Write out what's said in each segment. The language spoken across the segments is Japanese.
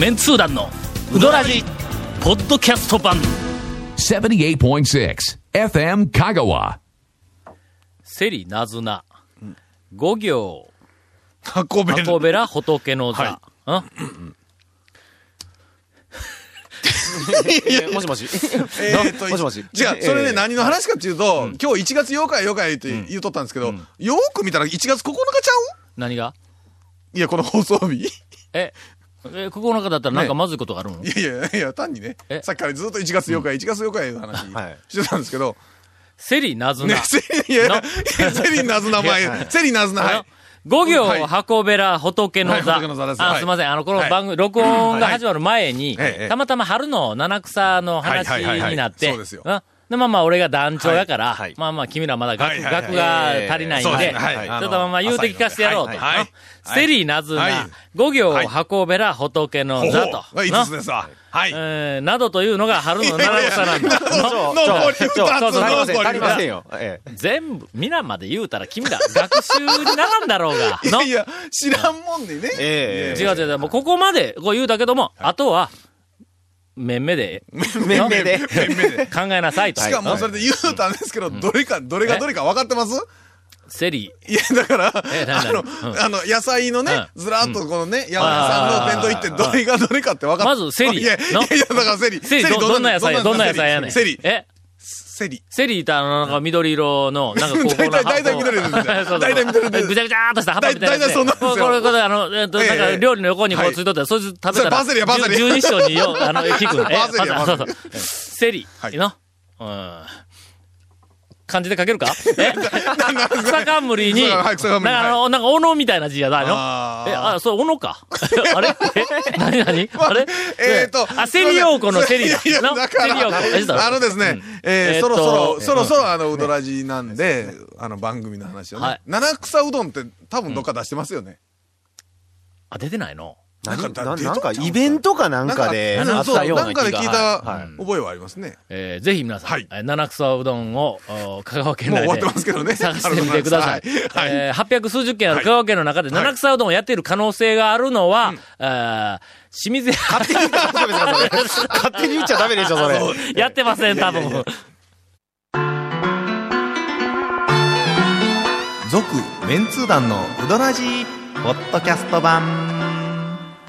メンツー団のウドラジポッドキャスト版。78.6 FM Kagawa. セリナズナ。五行。運べる。箱べら仏の座、はうん。もしもし。えーっと、もしもし。違う、それね、何の話かっていうと、今日1月8日や8日やって言うとったんですけど、よーく見たら1月9日ちゃ何が？ういや、この放送日。いええ9日だったらなんかまずいことがあるの、やいやいや、単にね。え、さっきからずっと1月8日、1月8日いう話 はい。してたんですけど、セリナズナ、ね、セリ、いやいや、セリナズナ前、セリナズナ、はい。五行はい。箱べら仏の座。はい仏の座です。あ、はい。すいません。あの、この番組、録音が始まる前に、はいええ。たまたま春の七草の話はいはいはいはい。になって、そうですよ。んで、まあまあ、俺が団長やから、はい。はいまあまあ、君らまだ学、はいはいはい。学が足りないんで、そうですね。はい。ちょっとまあまあ、言うて聞かせてやろうと。はいはい。はいセリナズナ、はい。五行箱べら仏の座と。ほう。5つですわ。はい。えーなどというのが春の七草なんだ。の残り2つ、残り2足りませんよ。ええ。全部、皆まで言うたら君ら学習にならんだろうが。いやいや、知らんもんでね。ええ。違う違う違う、もうここまでこう言うたけども、あとは、めんめで。めんめで。考えなさいと。しかもそれで言うたんですけど、どれか、どれがどれか分かってます？セリ。いや、だから、あの、うん。あの、野菜のね、うずらっとこのね、山田さんの弁当行って、どれがどれかって分かっまずセリ。いやいのやだからセリ。セリど、どんな野菜やどんな野菜やねん。セリ。え？セリ。セリってあの、なんか緑色の、なんか こう、大体大体緑です大体緑ですぐちゃぐちゃーっとした葉っぱみたいな。大体そんなんですよこれ、これ、あの、えっと、なんかええ料理の横にこうはいついとって、そいつ食べたら。それパセリやパセリ十二章によ、あの、聞くの。えパセリやパセリパセリそうそうセリはい。の。うん。漢字で書けるか？え？草冠に、はい草冠になんかあの、なんか、斧みたいな字やだの。あー。え、あ、そう、斧か？あれ？え？何何？あれ？えーと。あ、セリヨーコのセリだ。いや、なだかセリヨーコ。あのですね、えー、えーとそろそろ、えーそろそろあの、うどらじなんで、あの、番組の話をはい。ね。七草うどんって多分どっか出してますよね。あ、出てないの？なんかななんか、イベントかなんかで、なんかそうあったようななんかで聞いたはい覚えはありますね。えーぜひ皆さん、はいえー七草うどんを、お香川県内でもう終わってますけどね。探してみてください。はい。えー、800数十件ある香川県の中で七草うどんをやっている可能性があるのは、えー清水屋勝手に言っちゃダメですよ、それ。勝手に言っちゃダメでしょ、それ。やってません、多分。続メンツー団のウドラジーポッドキャスト版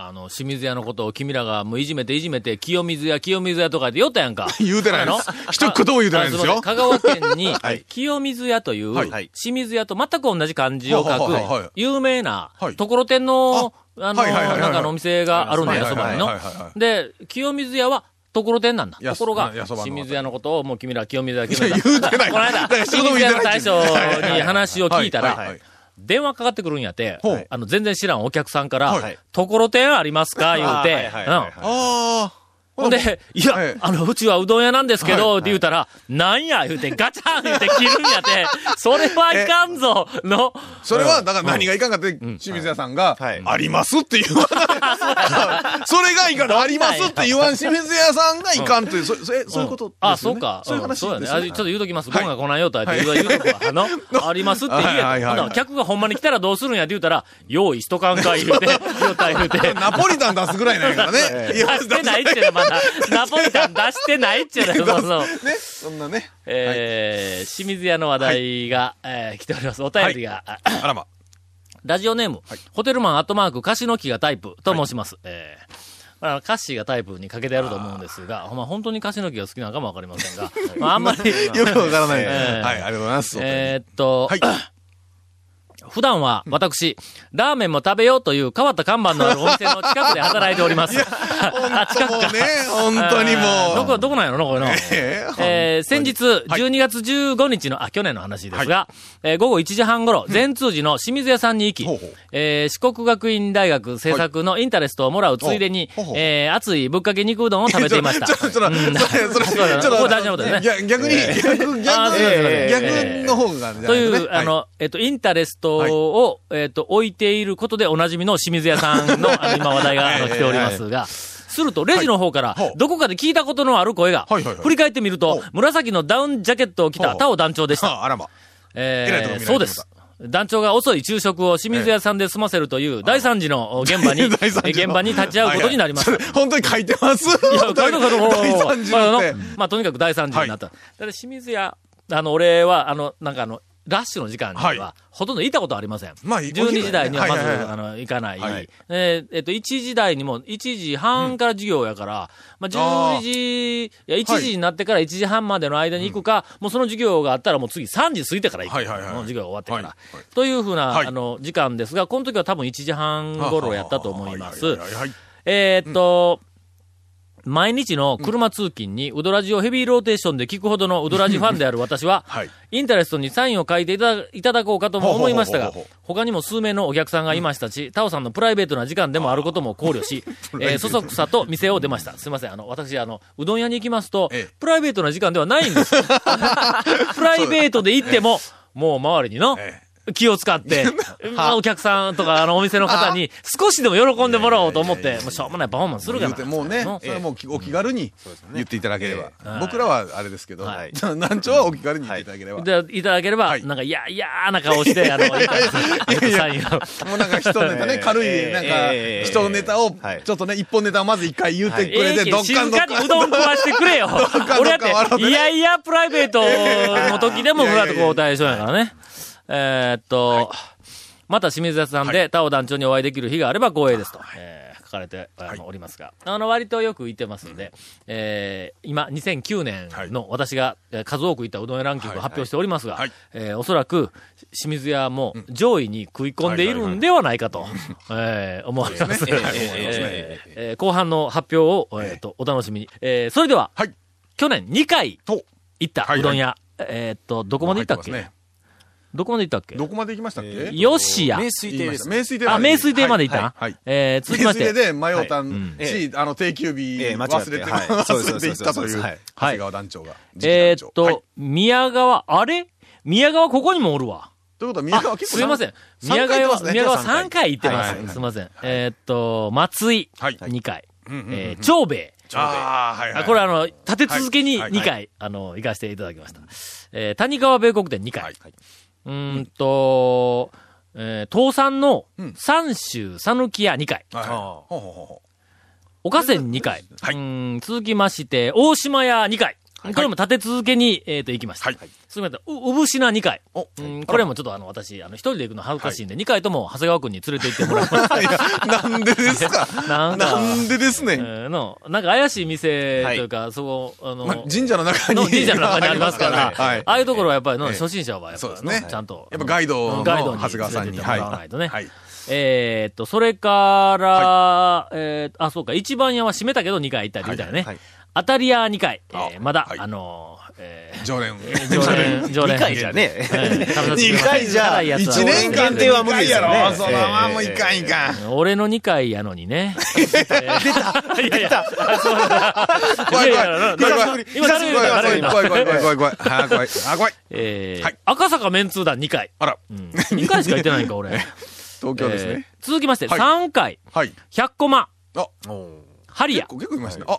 あの、清水屋のことを君らがもういじめていじめて、清水屋、清水屋とかで言おったやんか。言うてないの？一言も言うてないですよ。香川県に はい、清水屋という、はい。清水屋と全く同じ漢字を書く有名なはい、ところてんの、あの、なんかのお店があるんだよ、そばにの。で、清水屋は、ところてんなんだ。やところが清水屋のことをもう君ら清水屋、清水屋。言うてない。この間、清水屋の大将に話を聞いたら電話かかってくるんやってあの、全然知らんお客さんからはい、ところてんありますか？言うて、うん。あほんで、いや、はいあの、うちはうどん屋なんですけど、って言うたら、なんや、言うて、ガチャン言うて切るんやて、それはいかんぞ、の、あ。それは、だから何がいかんかって、清水屋さんがはい、ありますって言わ。それがいいから、ありますって言わん清水屋さんがいかんという、そそういうこと。あ、そうか。そういう話そうやね。ちょっと言うときます。はい僕がこないよと言う言うとくわ。あの、ありますって言えと。はい客がほんまに来たらどうするんやって言うたら、用意しとかんか言うて、言うた言うて。ナポリタン出すぐらいなんやからね。いや出してないっちゅうの、まだ。ナポリタン出してないっちゅうの、そうそう。ね、そんなね。えー、清水屋の話題が、えー来ております。お便りが、ああらま。ラジオネーム、ホテルマンアットマーク、カシノキがタイプと申します。えーまあ、カッシーがタイプにかけてやると思うんですが、ま本当にカシノキが好きなのかもわかりませんが、まあ、あんまり、よくわからない。えーはい、ありがとうございます。えーっと、はい 普段は私、ラーメンも食べようという変わった看板のあるお店の近くで働いております。あ、近くか。ね、本当にもう。どこ、どこなんやろな、これな。えええー先日、12月15日の、あ、去年の話ですが、えー午後1時半頃、善通寺の清水屋さんに行きえー四国学院大学制作のインタレストをもらうついでにえー熱いぶっかけ肉うどんを食べていました。ちょ、ちょ、ちょ、うん それ、そょっとこれ大事なことですね逆逆に、逆、逆、え逆の方がね。という、はいあの、えっと、インタレストを、えっと、置いていることでおなじみの清水屋さんの、今話題が来ておりますが、すると、レジの方からはい、どこかで聞いたことのある声がはいはいは、い振り返ってみると、紫のダウンジャケットを着たほうタオ団長でした。ああらま。えー、そうです。団長が遅い昼食を清水屋さんで済ませるという大惨事の現場に、現場に立ち会うことになりました。はいはいそれ本当に書いてます？い いや、書いてる書いてる大惨事のって。まあ、とにかく大惨事になった。だから清水屋、あの、俺は、あの、なんかあの、ラッシュの時間には、はい。ほとんど行ったことありません。まあ12時台にはまず、あの、行かない。はい。えっと、1時台にも、1時半から授業やから、まあ、12時、いや、1時になってから1時半までの間に行くか、もうその授業があったらもう次3時過ぎてから行く。はいはい授業が終わってから。というふうな、はい。あの、時間ですが、この時は多分1時半頃やったと思います。はいはいはいはい。えーっと、毎日の車通勤に、ウドラジをヘビーローテーションで聞くほどのウドラジファンである私は、はい。インタレストにサインを書いていただいただこうかとも思いましたが他にも数名のお客さんがいましたし、タオさんのプライベートな時間でもあることも考慮し、えーそそくさと店を出ました。すいません、あの、私、あの、うどん屋に行きますとええ、プライベートな時間ではないんです。プライベートで行っても、もう周りにの、え気を使って、まあお客さんとか、あの、お店の方に少しでも喜んでもらおうと思って、もうしょうもないパフォーマンスするか言ら。もうねの、それはもうお気軽に言っていただければ。ええ。僕らはあれですけど、はい。団長はお気軽に言っていただければ。で、いただければ、はい。なんか、いや、嫌な顔して、あの、いたサインを。もうなんか人ネタね、軽い、なんかえ、え。人ネタをはい、ちょっとね、一本ネタをまず一回言ってくれて、どどっかんどっ静かうどん食わしてくれよ。俺やって、いやいやプライベートの時でもフラット交代しようやからね。えーっと、また清水屋さんで、タオ団長にお会いできる日があれば光栄ですと、えー書かれておりますが、あの、割とよく言ってますので、えー今、2009年の私がえー数多く行ったうどん屋ランキングを発表しておりますが、はい。えーおそらく清水屋も上位に食い込んでいるんではないかと、えー思われます。え後半の発表を、えーとお楽しみに。えーそれでは、はい。去年2回お行ったはいうどん屋、えーっと、どこまで行ったっけ、どこまで行ったっけ？どこまで行きましたっけ？よしや。名水亭です。名水亭あ、名水亭まで行った、はいはいえー、続きまして。名水亭で迷ったんうんし、あの、定休日忘れて、忘れてい ったという、そうですはい長谷川団長が。えーっと、宮川、あれ？宮川ここにもおるわ。ということは、宮川あ結構すいません。宮川、ね宮川三3回行ってます。すいません。えーっと、松井、はい2回。えー長兵衛。ああ、はいはい。あこれあの、立て続けにはい2回、あの、行かせていただきました。えー谷川米国店2回。はいうーんと、えー東山のうん三州さぬき屋2回。はいはい。あほうほうほうほ岡線2回。はいうーん続きまして、大島屋2回。これも立て続けに、えっ、と、行きました。はいすみません。う、うぶしな2回。おうんこれもちょっとあの、私、あの、一人で行くの恥ずかしいんで、2回とも長谷川君に連れて行ってもらいました。う いや、なんでですか？なんかなんでですね。えーの、なんか怪しい店というか、そこ、あの、ま神社の中に。の神社の中にありますから、はい。ああいうところはやっぱりの、ええ初心者はやっぱりの、そうですねちゃんと。やっぱガイドのガイドに長谷川さんに。連れて行ってもらわないとね。はい。えーっと、それから、えーあ、そうか、一番屋は閉めたけど2回行ったりみたいなね。はいはい当たり屋2回、えーあまだ、はいあのー、えー常連。常連、常連。2回じゃね。えー食べさせてくれます二回じゃ辛いやつは一年間限定は無理やろ。そらまあええもういかんいかん。俺の2回やのにね。出たいやいや、そう怖い怖い。怖い怖い。怖い怖い怖い怖い怖い。あー怖い。あー怖い。え赤坂メンツー団2回。あら、うん、2回しか行ってないんか、俺。東京ですえーね。続きまして、はい3回、はい。100コマ、あ、ハリア結、構結構いましたね。あ、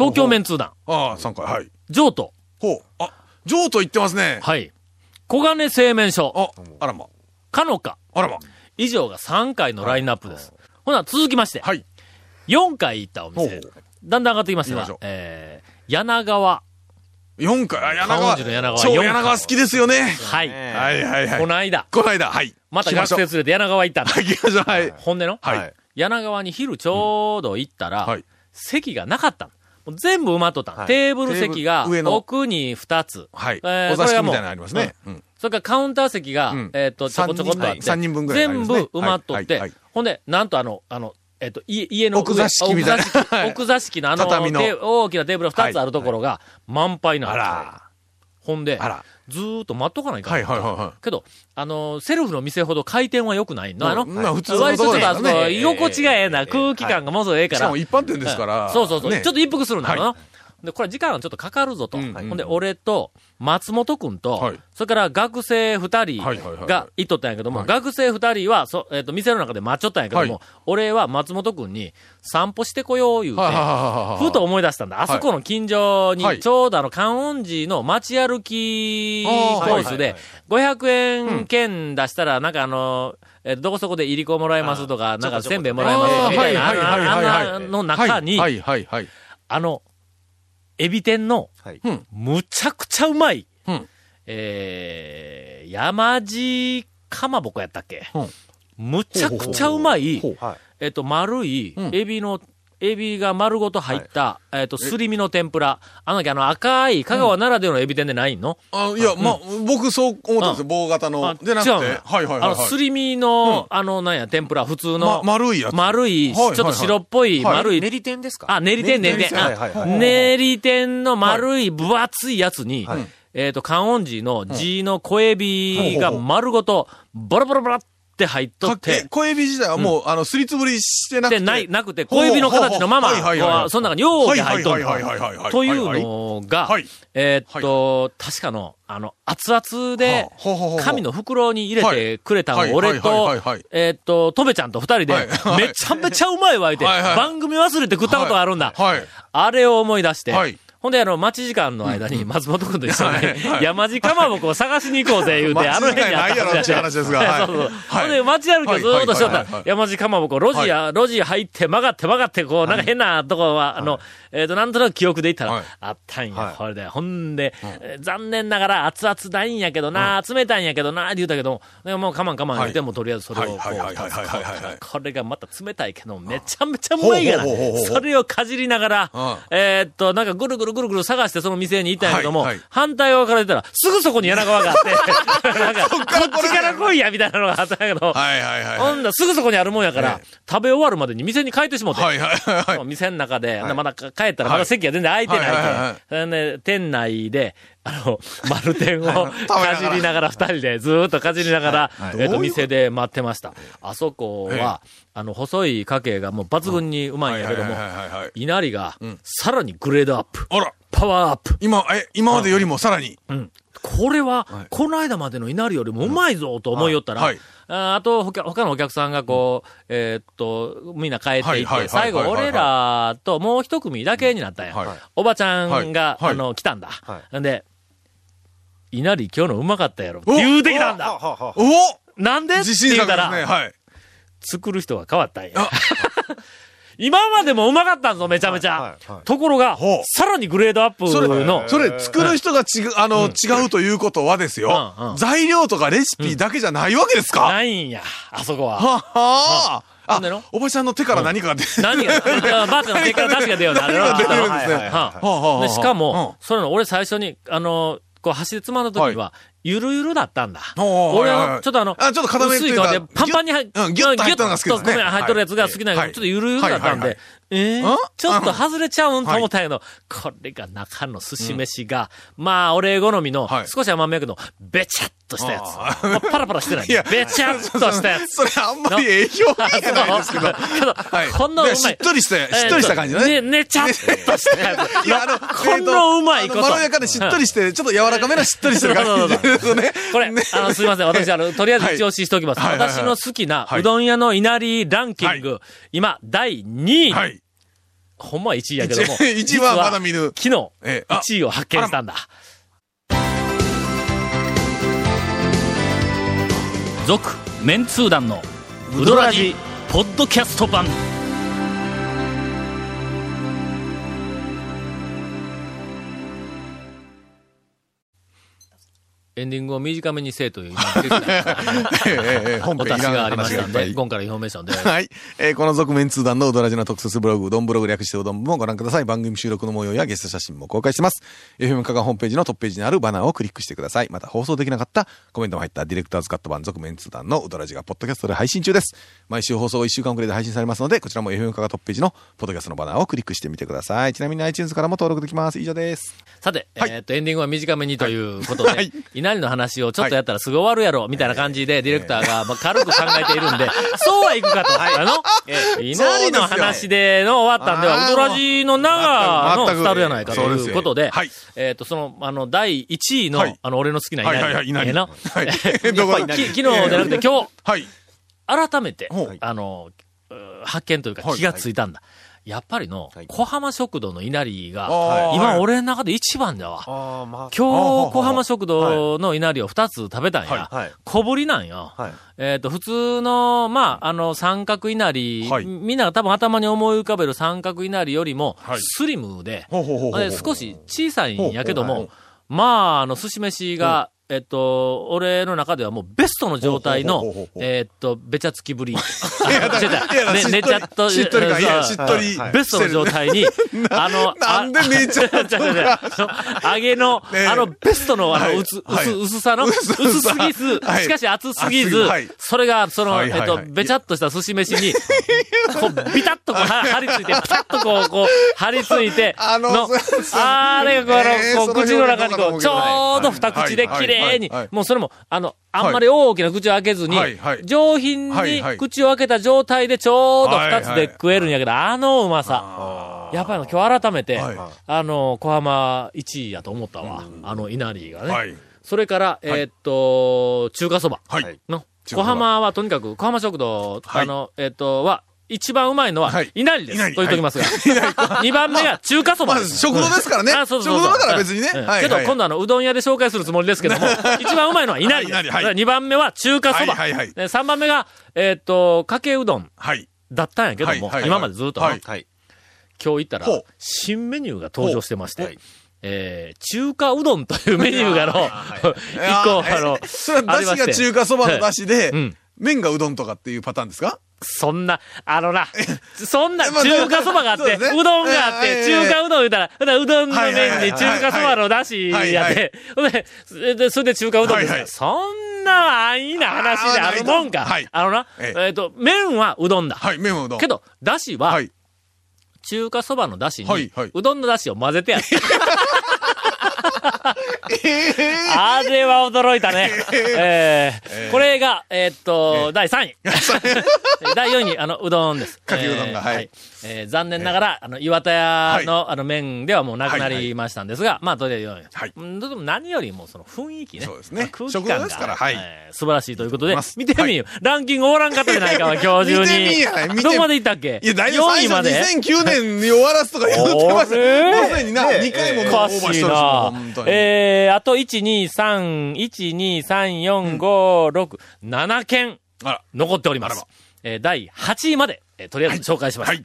東京メンツー団、ああ、3回。はい。譲渡、ほう。あ、譲渡行ってますね。はい。小金製麺所、あ、あらま。かのか、あらま。以上が3回のラインナップです。ほな、続きまして、はい。4回行ったお店。だんだん上がってきましたが行きましょう、えー、柳川。4回。あ、柳観川。柳川超四回柳川好きですよね。はい。ねはいはいはい。この間、この間、はい。また学生連れて柳川行ったんだ。はい、行きましょう。はい。ほんでの、はい。柳川に昼ちょうど行ったら、はい席がなかったの全部埋まっとったの、はい。テーブル席が奥に2つ。はい。えーお座これがもう敷みたいなのありますね。うん。それからカウンター席が、うん。えっ、と、ちょこちょこっとあって、三人分ぐらいあり全部埋まっとって、はい。ほんで、なんとあの、あの、えっ、と、家、家の上奥座敷みたいな。奥座敷のあの、畳の。テ大きなテーブル2つあるところが満杯なの、あら。ほんでずーっと待っとかないかんはいはいはいはい。けど、あの、セルフの店ほど回転は良くないの。あの、まあ普通の割とちょっと居心地がええな、空気感がものすごいええから。しかも一般店ですから。そうそうそう。ねちょっと一服するんだよな。はで、これ時間がちょっとかかるぞと。うん。ほんで、俺と、松本くんと、はい。それから学生二人はいはいはい。はいが行っとったんやけども、はい。学生二人は、そ、えっ、と、店の中で待っちょったんやけども、はい。俺は松本くんに散歩してこよう言うて、はいはいはいはいはいふと思い出したんだ。あそこの近所には、い。ちょうどあの、観音寺の街歩きコースで、500円券出したら、なんかあの、えっとどこそこで入り子もらえますとか、なんかせんべいもらえますみたいな、あの中に、はいはいはい。あの、エビ天の、はい。うん。むちゃくちゃうまい、うん。えー、山地かまぼこやったっけ、うん。むちゃくちゃうまい。えっと、丸いうん、エビの、エビが丸ごと入った、えっと、すり身の天ぷら。あの時あの赤い香川ならではのエビ天でないの、あ、いや、まあ、僕そう思ったんですよ。棒型あの。でなくて。違うの？はいはいはいあの、はい。すり身の、あの、なんや、天ぷら、普通の、ま丸いやつ。丸い、はいはいはい。ちょっと白っぽい、はい。丸い、練り天ですか？あ、練り天、練り天。練り天。の丸い、分厚いやつにはい、えっと、観音寺の地の小エビが丸ごと、ボロボロボロって入っとって、小エビ自体はもう、あの、すりつぶりしてなくて。で、ない、なくて、小エビの形のまま、はいはいはいはい。こうその中にようけ入っとるはいはいはいはいはいはいというのがはい、えーっと、確かの、あの、熱々ではあほうほうほうほう、紙の袋に入れてくれたの俺とはいはいはいはい、えーっと、とべちゃんと二人ではい。は、い。めちゃめちゃうまいわ、言うて、はいはい。番組忘れて食ったことがあるんだ。はい。あれを思い出して、はいほんで、あの、待ち時間の間に、松本君と一緒に山地かまぼこを探しに行こうぜ、言うて、あの辺にあった待ち時間ないやろっていう話ですが。はい。そうそう。はい。ほんで、街歩きをずーっとしとった。山地かまぼこ、路地や、路地入って、曲がって曲がって、こう、なんか変なとこは、あの、えっと、なんとなく記憶で言ったらはい、あったんや、はい。これで。ほんで、えー残念ながら熱々ないんやけどな、冷たいんやけどな、って言うたけど、でももう我慢我慢言っても、とりあえずそれをこう、これがまた冷たいけど、めちゃめちゃうまいからそれをかじりながらうん、えーっと、なんかぐるぐるぐるぐる探してその店に行ったんやけども、反対側から出たら、すぐそこに柳川があって、なんか、こっちから来いや、みたいなのがあったんやけど。ほんだらすぐそこにあるもんやからえ、食べ終わるまでに店に帰ってしもて、はいはいはいはい。店の中で、まだ帰ったらまだ席が全然空いてないけん。それで店内で、あの、丸天をかじりながら、二人でずーっとかじりながら、えっと、店で待ってました。あそこは、あの、細い家系がもう抜群にうまいんやけども稲荷が、さらにグレードアップ、あら、パワーアップ。今、え、今までよりもさらに。うん。これは、この間までの稲荷よりもうまいぞと思いよったら、はいああと他、他のお客さんがこう、えーっと、みんな帰っていって、最後俺らともう一組だけになったんや。はいおばちゃんが、あの、来たんだ。はんで、稲荷今日のうまかったやろ。っ。て言うてきたんだ。おなんで？って自信言うたら。作る人が変わったんや。今までもうまかったんぞ、めちゃめちゃ。ところがさらにグレードアップそれの、それ、作る人が違う、あの、違うということはですよ。材料とかレシピだけじゃないわけですか。はないんや、あそこは。はあほんでの？あ、おばちゃんの手から何かが出て 何が、ばあちゃんの手から出汁が出ようになる。何が出てるんですね。しかも、うん。それの俺最初に、あの、こう走りつまんだ時は、ゆるゆるだったんだ。俺は、ちょっとあの、あちょっと薄い皮でパンパンに入っうんギュッと入ったのが好きですね。ギュッと米入っとるやつが好きなんやけど、はい。ちょっとゆるゆるだったんで。はいはいはい、えー？ん？ちょっと外れちゃうんと思ったんやけど、これが中の寿司飯が、まあ、俺好みのはい、少し甘めやけど、べちゃっとしたやつ。あまあパラパラしてない。いやべちゃっとしたやつ。それあんまり影響ないですけど。けど、はい。こんなうまい。でしっとりしてしっとりした感じのね。ね、ねちゃっとしたやつ。いや、あの、こんなうまいこと。まろやかでしっとりして、ちょっと柔らかめなしっとりしてる感じですよね。これ、ねあの、すいません。私、あの、とりあえず一押ししておきます。私の好きなはいうどん屋の稲荷ランキング、は今、第2位。はい。ほんまは1位やけども。一位 一位はまだ見ぬ昨日、ええあ1位を発見したんだ。続、メンツー団の、ウドラジ、ポッドキャスト版。エンディングを短めにせえという 今お達しがありましたんで、今からインフォメーションで。はい。えーこの続・麺通団のうどラヂの特設ブログ、うどんブログ略してうどん部もご覧ください。番組収録の模様やゲスト写真も公開してます。FM カがホームページのトップページにあるバナーをクリックしてください。また放送できなかったコメントも入ったディレクターズカット版続・麺通団のうどラヂがポッドキャストで配信中です。毎週放送1週間遅れで配信されますので、こちらも FM カがトップページのポッドキャストのバナーをクリックしてみてください。ちなみに iTunes からも登録できます。以上です。さて、はいえーっと、エンディングは短めにということで、はい 稲荷の話をちょっとやったらすぐ終わるやろ、みたいな感じで、ディレクターが、まあ、軽く考えているんで、そうはいくかと。あの、稲荷の話での終わったんでは、ウドラジの長のスタルやないかということで、はい。えーっと、その、あの、第1位の、はい。あの、俺の好きな稲荷。稲荷。ええな？はい。昨日じゃなくて今日、はい。改めてあの、う発見というかはい。気がついたんだ。やっぱりの、小浜食堂の稲荷が、今はい。俺の中で一番だわ。今日、小浜食堂の稲荷を二つ食べたんや。小ぶりなんよ。はい。えっ、と、普通の、まあ、あの、三角稲荷、はい。みんなが多分頭に思い浮かべる三角稲荷よりもはい、スリムで、少し小さいんやけども、まあ、あの、寿司飯が、えっと、俺の中ではもうベストの状態のえっと、べちゃつきぶり。いやね寝ちゃっと、しっとりがいやそう。しっとりはい。ベストの状態に、あの、なんで寝ちゃっ 違う違う違う。揚げの、あの、ベストの、あの、はい。薄、はい。薄、薄さの、薄すぎず、はい。しかし厚すぎずそれが、その、えっと、べちゃっとした寿司飯に、こう、ビタッとこう、は張り付いて、ピタッとこう、こう、張り付いて、あのあれがこの、口の中にこう、ちょうど二口で綺麗にはいはいはい、もうそれも、あの、あんまり大きな口を開けずに上品に口を開けた状態でちょうど二つで食えるんやけど、あのうまさ。やっぱり今日改めて、はいあの、小浜1位やと思ったわ。あの、稲荷がね。はい。それから、えーっと、中華そば。はい。の。小浜はとにかく、小浜食堂、はいあの、えーっと、は、一番うまいのははい、稲荷です。と言っときますが。二番目が中華そばまあ、です。食堂ですからね。あそうそうそう食堂だから別にね。けど、はい今度あの、うどん屋で紹介するつもりですけども、一番うまいのは稲荷です。稲荷はい2番目は中華そば。はいはいはいで3番目が、えーっと、かけうどんはい。だったんやけども、今までずっと。今日行ったら新メニューが登場してまして、えー、中華うどんというメニューがの、一個、あの、それは出汁が中華そばの出汁でうん、麺がうどんとかっていうパターンですか？そんな、あのな、そんな中華そばがあって、そうどんがあって、ええ中華うどん言うたら、うどんの麺に中華そばの出汁やっはいて、それで、それで中華うどんですよそんな安易な話であるもんか。あのな、ええ。っ、と、麺はうどんだ。はい、麺はうどん。けど、出汁は、はい。中華そばの出汁に、うどんの出汁を混ぜてやる。あれは驚いたね。えー。これが、えーっと、第3位。第4位、あの、うどんです。かけうどんがえーはいえー残念ながら、あの、岩田屋の、あの、麺ではもうなくなりましたんですが、まあ、とりあえず4位。はいうんでも何よりもその雰囲気ね。そうですね空気感が、はいえー素晴らしいということで見てみよ、ランキング終わらんかったじゃないか、今日中に。見てどこまで行ったっけ？いや、大体 ?4 最初位まで2009年に終わらすとか言ってました。あれもうすでにな、2回もオーおかバーしとる。えー、あと、1、2、3、1、2、3、4、5、6、7件。残っております。えー第8位まで、えーとりあえず紹介します。はい。